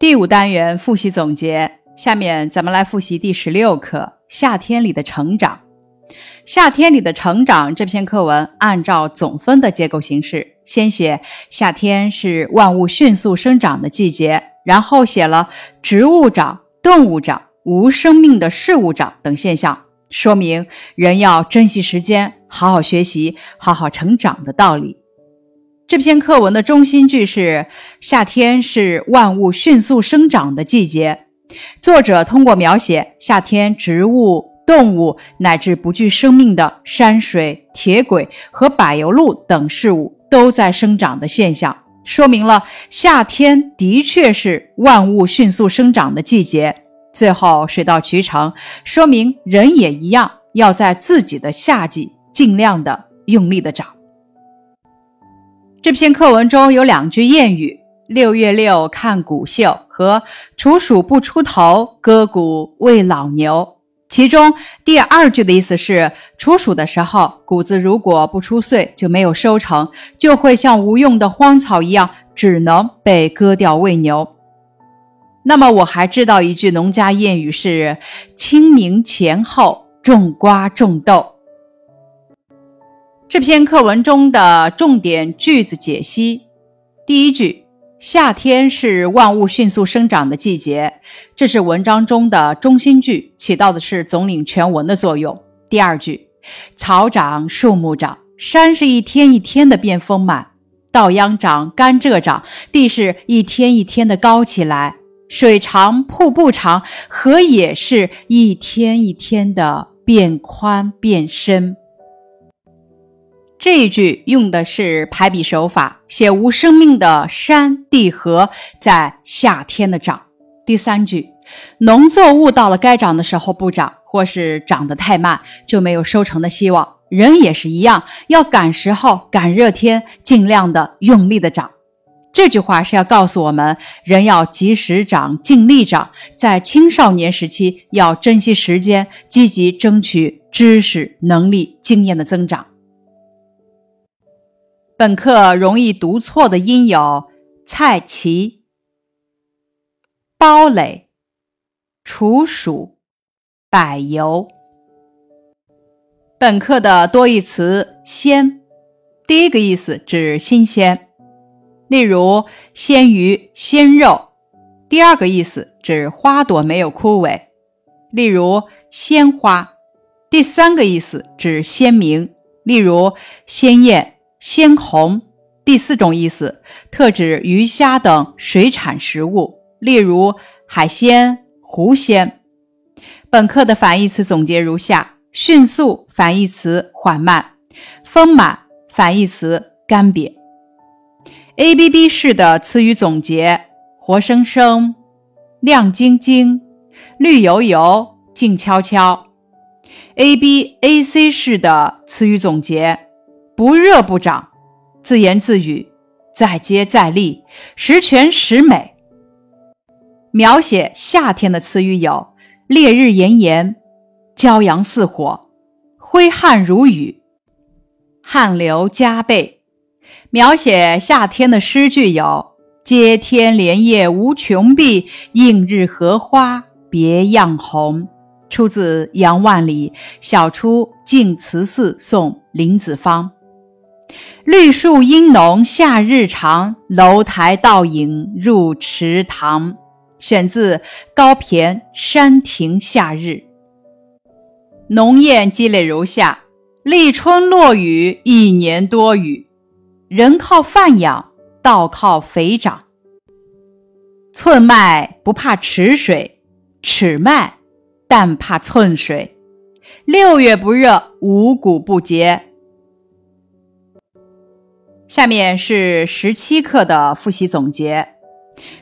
第五单元复习总结，下面咱们来复习第十六课《夏天里的成长》。《夏天里的成长》这篇课文按照总分的结构形式，先写夏天是万物迅速生长的季节，然后写了植物长、动物长、无生命的事物长等现象，说明人要珍惜时间，好好学习，好好成长的道理。这篇课文的中心句是：“夏天是万物迅速生长的季节。”作者通过描写夏天植物、动物乃至不具生命的山水、铁轨和柏油路等事物都在生长的现象，说明了夏天的确是万物迅速生长的季节。最后水到渠成，说明人也一样，要在自己的夏季尽量的用力的长。这篇课文中有两句谚语：“六月六看谷秀”和“处暑不出头，割谷喂老牛”。其中第二句的意思是，处暑的时候，谷子如果不出穗，就没有收成，就会像无用的荒草一样，只能被割掉喂牛。那么我还知道一句农家谚语是：“清明前后种瓜种豆。”这篇课文中的重点句子解析：第一句，夏天是万物迅速生长的季节，这是文章中的中心句，起到的是总领全文的作用。第二句，草长，树木长，山是一天一天的变丰满，稻秧长，甘蔗长，地是一天一天的高起来，水长，瀑布长，河也是一天一天的变宽变深。这一句用的是排比手法，写无生命的山地河在夏天的长。第三句，农作物到了该长的时候不长，或是长得太慢，就没有收成的希望。人也是一样，要赶时候、赶热天，尽量的用力的长。这句话是要告诉我们，人要及时长、尽力长，在青少年时期要珍惜时间，积极争取知识、能力、经验的增长。本课容易读错的音有：菜畦、包垒、处暑、柏油。本课的多义词“鲜”，第一个意思指新鲜，例如鲜鱼、鲜肉；第二个意思指花朵没有枯萎，例如鲜花；第三个意思指鲜明，例如鲜艳。鲜红，第四种意思，特指鱼虾等水产食物，例如海鲜、湖鲜。本课的反义词总结如下：迅速反义词缓慢，丰满反义词干瘪。A B B 式的词语总结：活生生、亮晶晶、绿油油、静悄悄。A B A C 式的词语总结。不热不长，自言自语，再接再厉，十全十美。描写夏天的词语有：烈日炎炎，骄阳似火，挥汗如雨，汗流浃背。描写夏天的诗句有：接天莲叶无穷碧，映日荷花别样红。出自杨万里《晓出净慈寺送林子方》。绿树阴浓夏日长，楼台倒影入池塘。选自《高骈山亭夏日》。农谚积累如下：立春落雨，一年多雨。人靠饭养，稻靠肥长。寸麦不怕池水，尺麦但怕寸水。六月不热，五谷不结。下面是十七课的复习总结。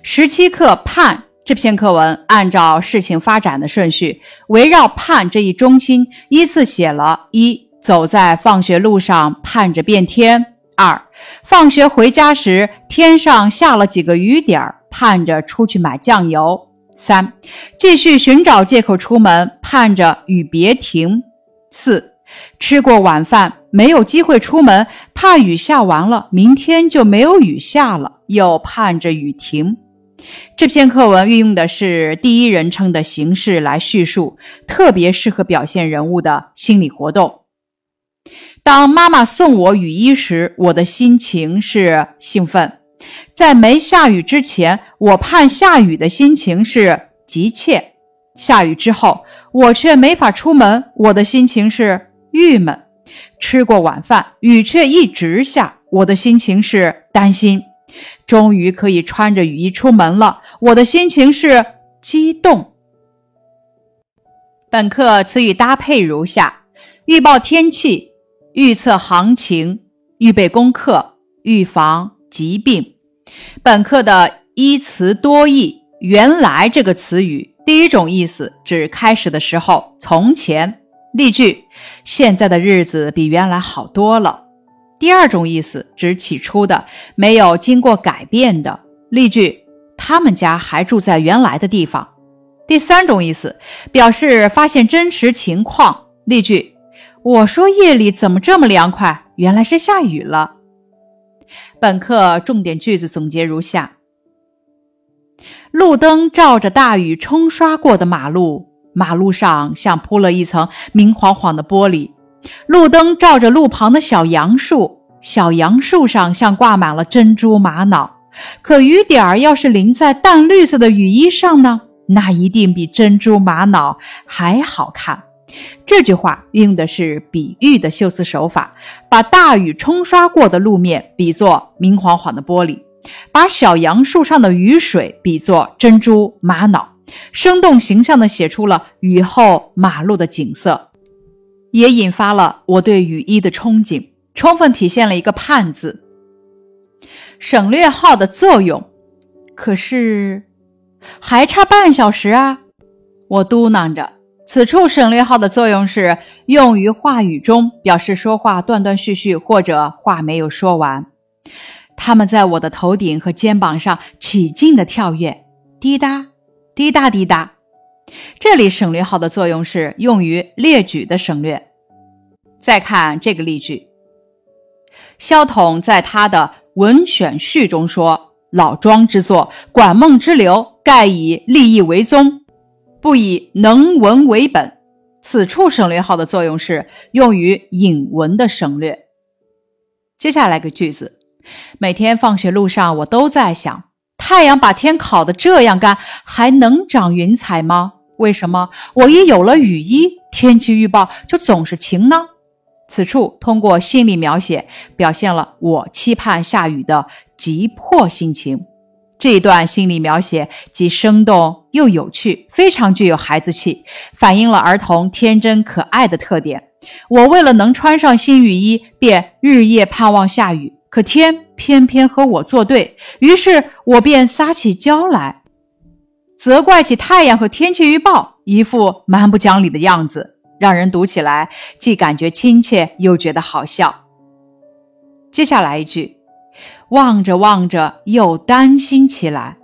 十七课盼这篇课文按照事情发展的顺序，围绕盼这一中心，依次写了：一、走在放学路上盼着变天；二、放学回家时天上下了几个雨点儿，盼着出去买酱油；三、继续寻找借口出门，盼着雨别停；四。吃过晚饭，没有机会出门，怕雨下完了，明天就没有雨下了，又盼着雨停。这篇课文运用的是第一人称的形式来叙述，特别适合表现人物的心理活动。当妈妈送我雨衣时，我的心情是兴奋；在没下雨之前，我盼下雨的心情是急切；下雨之后，我却没法出门，我的心情是郁闷；吃过晚饭，雨却一直下，我的心情是担心。终于可以穿着雨衣出门了，我的心情是激动。本课词语搭配如下：预报天气、预测行情、预备功课、预防疾病。本课的一词多义，原来这个词语第一种意思指开始的时候，从前。例句：现在的日子比原来好多了。第二种意思指起初的、没有经过改变的。例句：他们家还住在原来的地方。第三种意思表示发现真实情况。例句：我说夜里怎么这么凉快？原来是下雨了。本课重点句子总结如下：路灯照着大雨冲刷过的马路，马路上像铺了一层明晃晃的玻璃。路灯照着路旁的小杨树，小杨树上像挂满了珍珠玛瑙。可雨点儿要是淋在淡绿色的雨衣上呢？那一定比珍珠玛瑙还好看。这句话运用的是比喻的修辞手法，把大雨冲刷过的路面比作明晃晃的玻璃，把小杨树上的雨水比作珍珠玛瑙，生动形象地写出了雨后马路的景色。也引发了我对雨衣的憧憬，充分体现了一个“盼”字，省略号的作用。可是还差半小时啊！我嘟囔着。此处省略号的作用是用于话语中，表示说话断断续续或者话没有说完。它们在我的头顶和肩膀上起劲的跳跃，滴答，滴答滴答。这里省略号的作用是用于列举的省略。再看这个例句，萧统在他的文选序中说：“老庄之作，管孟之流，盖以立意为宗，不以能文为本。”此处省略号的作用是用于引文的省略。接下来个句子，每天放学路上，我都在想：太阳把天烤得这样干，还能长云彩吗？为什么我一有了雨衣，天气预报就总是晴呢？此处通过心理描写表现了我期盼下雨的急迫心情。这一段心理描写既生动又有趣，非常具有孩子气，反映了儿童天真可爱的特点。我为了能穿上新雨衣，便日夜盼望下雨，可天偏偏和我作对，于是我便撒起娇来。责怪起太阳和天气预报，一副蛮不讲理的样子，让人读起来既感觉亲切，又觉得好笑。接下来一句，望着望着又担心起来。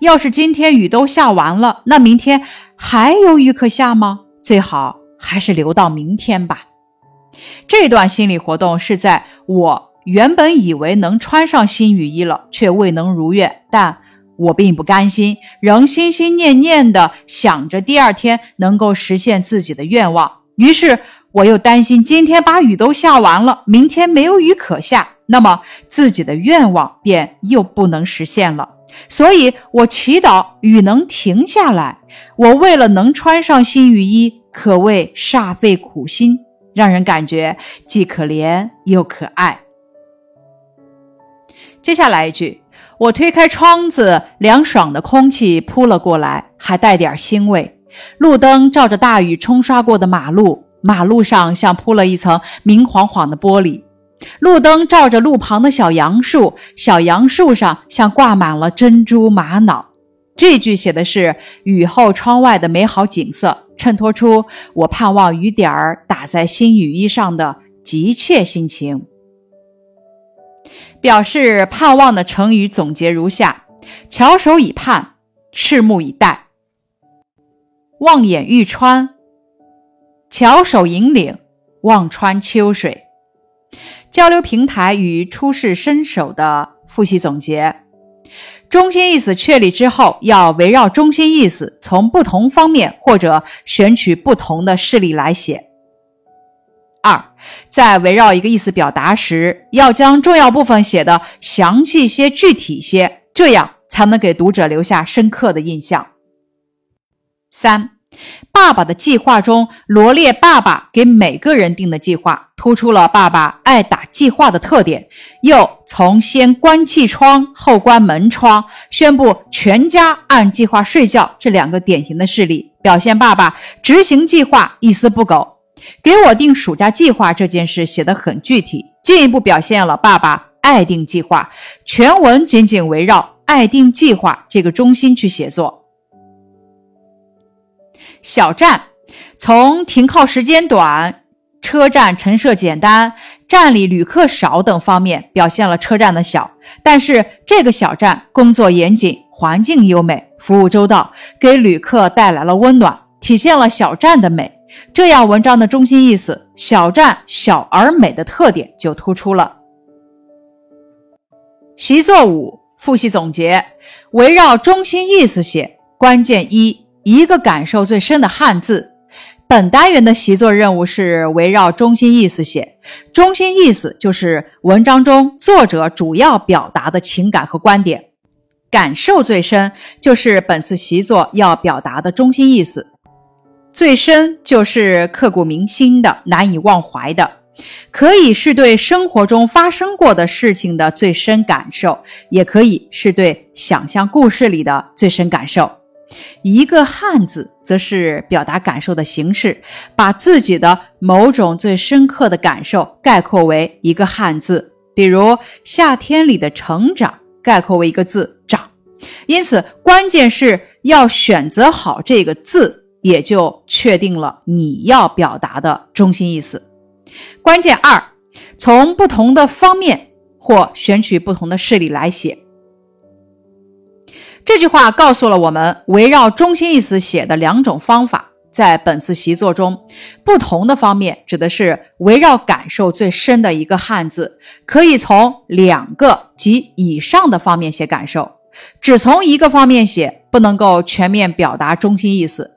要是今天雨都下完了，那明天还有雨可下吗？最好还是留到明天吧。这段心理活动是在我原本以为能穿上新雨衣了，却未能如愿，但。我并不甘心，仍心心念念地想着第二天能够实现自己的愿望。于是，我又担心今天把雨都下完了，明天没有雨可下，那么自己的愿望便又不能实现了。所以，我祈祷雨能停下来。我为了能穿上新雨衣，可谓煞费苦心，让人感觉既可怜又可爱。接下来一句。我推开窗子，凉爽的空气扑了过来，还带点腥味。路灯照着大雨冲刷过的马路，马路上像铺了一层明晃晃的玻璃。路灯照着路旁的小杨树，小杨树上像挂满了珍珠玛瑙。这句写的是雨后窗外的美好景色，衬托出我盼望雨点儿打在新雨衣上的急切心情。表示盼望的成语总结如下：翘首以盼，拭目以待，望眼欲穿，翘首引领，望穿秋水。交流平台与初试身手的复习总结：中心意思确立之后，要围绕中心意思，从不同方面或者选取不同的事例来写。二，在围绕一个意思表达时，要将重要部分写得详细些、具体些，这样才能给读者留下深刻的印象。三，爸爸的计划中罗列爸爸给每个人定的计划，突出了爸爸爱打计划的特点。又从先关气窗后关门窗，宣布全家按计划睡觉这两个典型的事例，表现爸爸执行计划一丝不苟。给我定暑假计划这件事写得很具体，进一步表现了爸爸爱定计划。全文紧紧围绕爱定计划这个中心去写作。小站从停靠时间短、车站陈设简单、站里旅客少等方面表现了车站的小，但是这个小站工作严谨、环境优美、服务周到，给旅客带来了温暖，体现了小站的美。这样，文章的中心意思“小站小而美”的特点就突出了。习作五复习总结，围绕中心意思写。关键一，一个感受最深的汉字。本单元的习作任务是围绕中心意思写。中心意思就是文章中作者主要表达的情感和观点。感受最深就是本次习作要表达的中心意思。最深就是刻骨铭心的、难以忘怀的，可以是对生活中发生过的事情的最深感受，也可以是对想象故事里的最深感受。一个汉字，则是表达感受的形式，把自己的某种最深刻的感受概括为一个汉字。比如夏天里的成长，概括为一个字“长”。因此，关键是要选择好这个字。也就确定了你要表达的中心意思。关键二，从不同的方面或选取不同的事例来写。这句话告诉了我们围绕中心意思写的两种方法。在本次习作中，不同的方面指的是围绕感受最深的一个汉字，可以从两个及以上的方面写感受。只从一个方面写，不能够全面表达中心意思。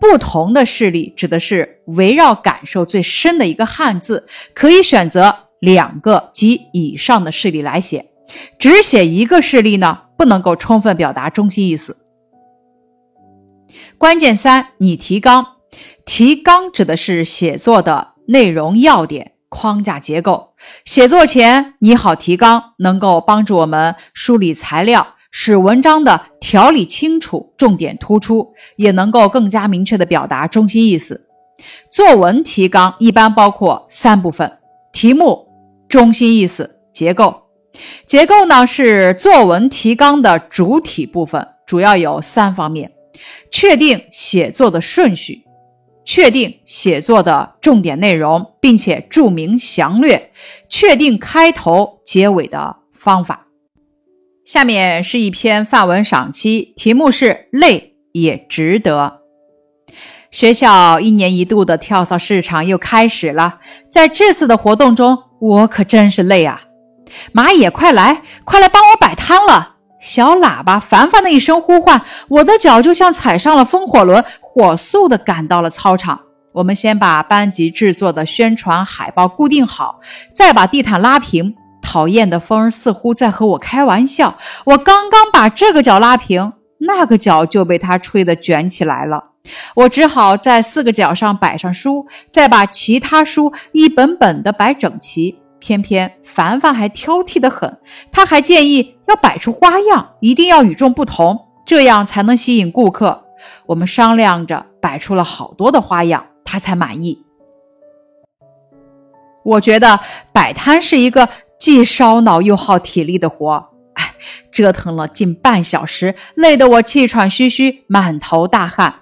不同的事例指的是围绕感受最深的一个汉字，可以选择两个及以上的事例来写。只写一个事例呢，不能够充分表达中心意思。关键三，你提纲。提纲指的是写作的内容要点、框架结构。写作前拟好提纲，能够帮助我们梳理材料。使文章的条理清楚，重点突出，也能够更加明确地表达中心意思。作文提纲一般包括三部分：题目、中心意思、结构。结构呢是作文提纲的主体部分，主要有三方面：确定写作的顺序，确定写作的重点内容，并且注明详略，确定开头结尾的方法。下面是一篇范文赏析，题目是“累也值得”。学校一年一度的跳蚤市场又开始了，在这次的活动中，我可真是累啊！马野，快来，快来帮我摆摊了！小喇叭烦烦的一声呼唤，我的脚就像踩上了风火轮，火速的赶到了操场。我们先把班级制作的宣传海报固定好，再把地毯拉平。讨厌的风似乎在和我开玩笑。我刚刚把这个角拉平，那个角就被它吹得卷起来了。我只好在四个角上摆上书，再把其他书一本本的摆整齐。偏偏凡凡还挑剔的很，他还建议要摆出花样，一定要与众不同，这样才能吸引顾客。我们商量着摆出了好多的花样，他才满意。我觉得摆摊是一个。既烧脑又耗体力的活，哎，折腾了近半小时，累得我气喘吁吁，满头大汗。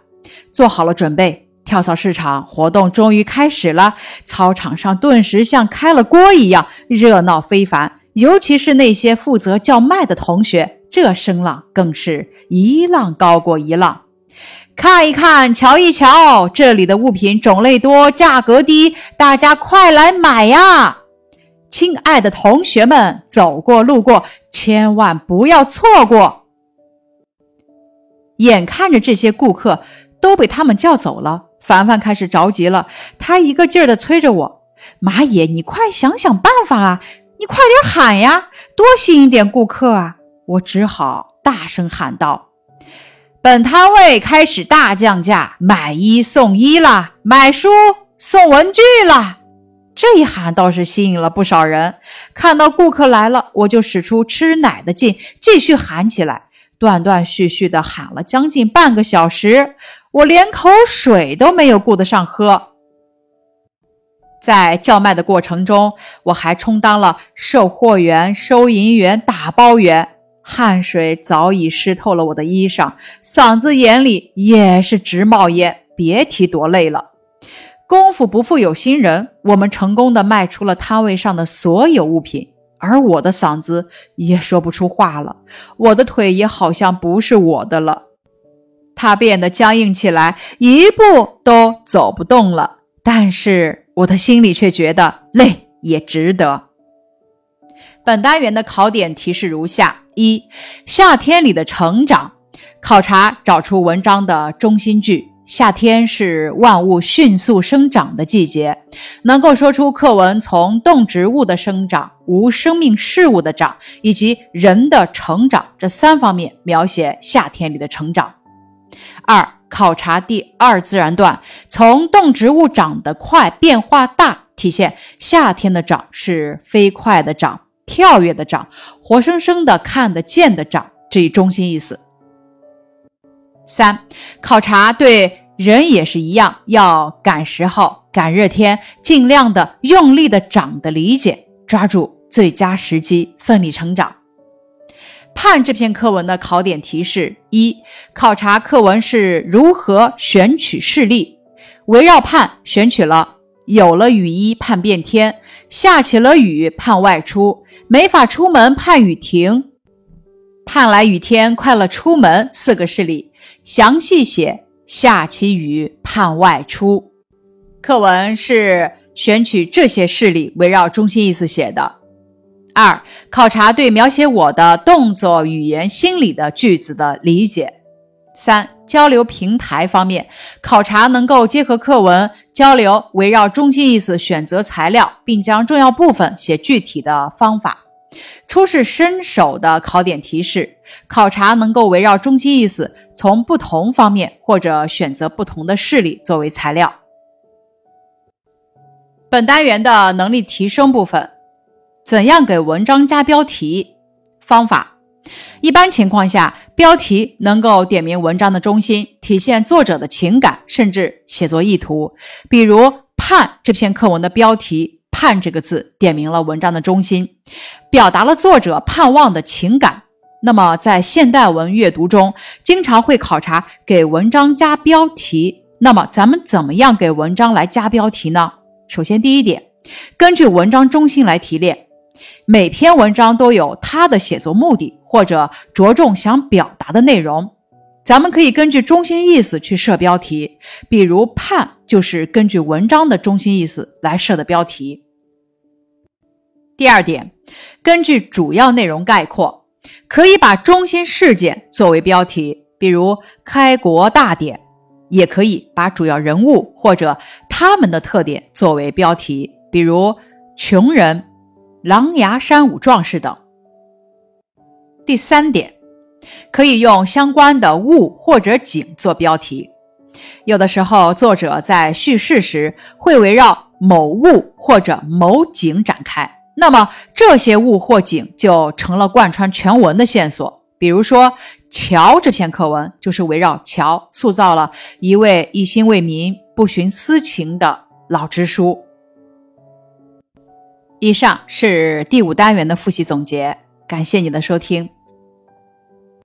做好了准备，跳蚤市场活动终于开始了。操场上顿时像开了锅一样，热闹非凡。尤其是那些负责叫卖的同学，这声浪更是一浪高过一浪。看一看，瞧一瞧，这里的物品种类多，价格低，大家快来买呀！亲爱的同学们，走过路过，千万不要错过。眼看着这些顾客都被他们叫走了，凡凡开始着急了，他一个劲儿的催着我：“马爷，你快想想办法啊！你快点喊呀，多吸引点顾客啊！”我只好大声喊道：“本摊位开始大降价，买一送一啦，买书送文具啦！”这一喊倒是吸引了不少人。看到顾客来了，我就使出吃奶的劲，继续喊起来，断断续续的喊了将近半个小时，我连口水都没有顾得上喝。在叫卖的过程中，我还充当了售货员、收银员、打包员，汗水早已湿透了我的衣裳，嗓子眼里也是直冒烟，别提多累了。功夫不负有心人，我们成功的卖出了摊位上的所有物品，而我的嗓子也说不出话了，我的腿也好像不是我的了，它变得僵硬起来，一步都走不动了。但是我的心里却觉得累也值得。本单元的考点提示如下：一、夏天里的成长，考察找出文章的中心句。夏天是万物迅速生长的季节，能够说出课文从动植物的生长、无生命事物的长以及人的成长这三方面描写夏天里的成长。二、考察第二自然段，从动植物长得快、变化大，体现夏天的长是飞快的长、跳跃的长、活生生的看得见的长这一中心意思。三、考察对人也是一样，要赶时候、赶热天，尽量的用力的长的理解，抓住最佳时机，奋力成长。判这篇课文的考点提示：一、考察课文是如何选取事例，围绕判选取了有了雨衣判变天，下起了雨判外出，没法出门判雨停，盼来雨天快乐出门四个事例。详细写下起雨盼外出，课文是选取这些事例，围绕中心意思写的。二、考察对描写我的动作、语言、心理的句子的理解。三、交流平台方面，考察能够结合课文交流，围绕中心意思选择材料，并将重要部分写具体的方法。出示伸手的考点提示，考察能够围绕中心意思，从不同方面或者选择不同的事例作为材料。本单元的能力提升部分，怎样给文章加标题？方法：一般情况下，标题能够点明文章的中心，体现作者的情感，甚至写作意图。比如《盼》这篇课文的标题。盼这个字点明了文章的中心，表达了作者盼望的情感。那么，在现代文阅读中，经常会考察给文章加标题。那么，咱们怎么样给文章来加标题呢？首先，第一点，根据文章中心来提炼。每篇文章都有它的写作目的或者着重想表达的内容。咱们可以根据中心意思去设标题，比如“判”就是根据文章的中心意思来设的标题。第二点，根据主要内容概括，可以把中心事件作为标题，比如“开国大典”，也可以把主要人物或者他们的特点作为标题，比如“穷人”“狼牙山五壮士”等。第三点。可以用相关的物或者景做标题，有的时候作者在叙事时会围绕某物或者某景展开，那么这些物或景就成了贯穿全文的线索。比如说《乔》这篇课文就是围绕乔塑造了一位一心为民、不徇私情的老支书。以上是第五单元的复习总结，感谢你的收听。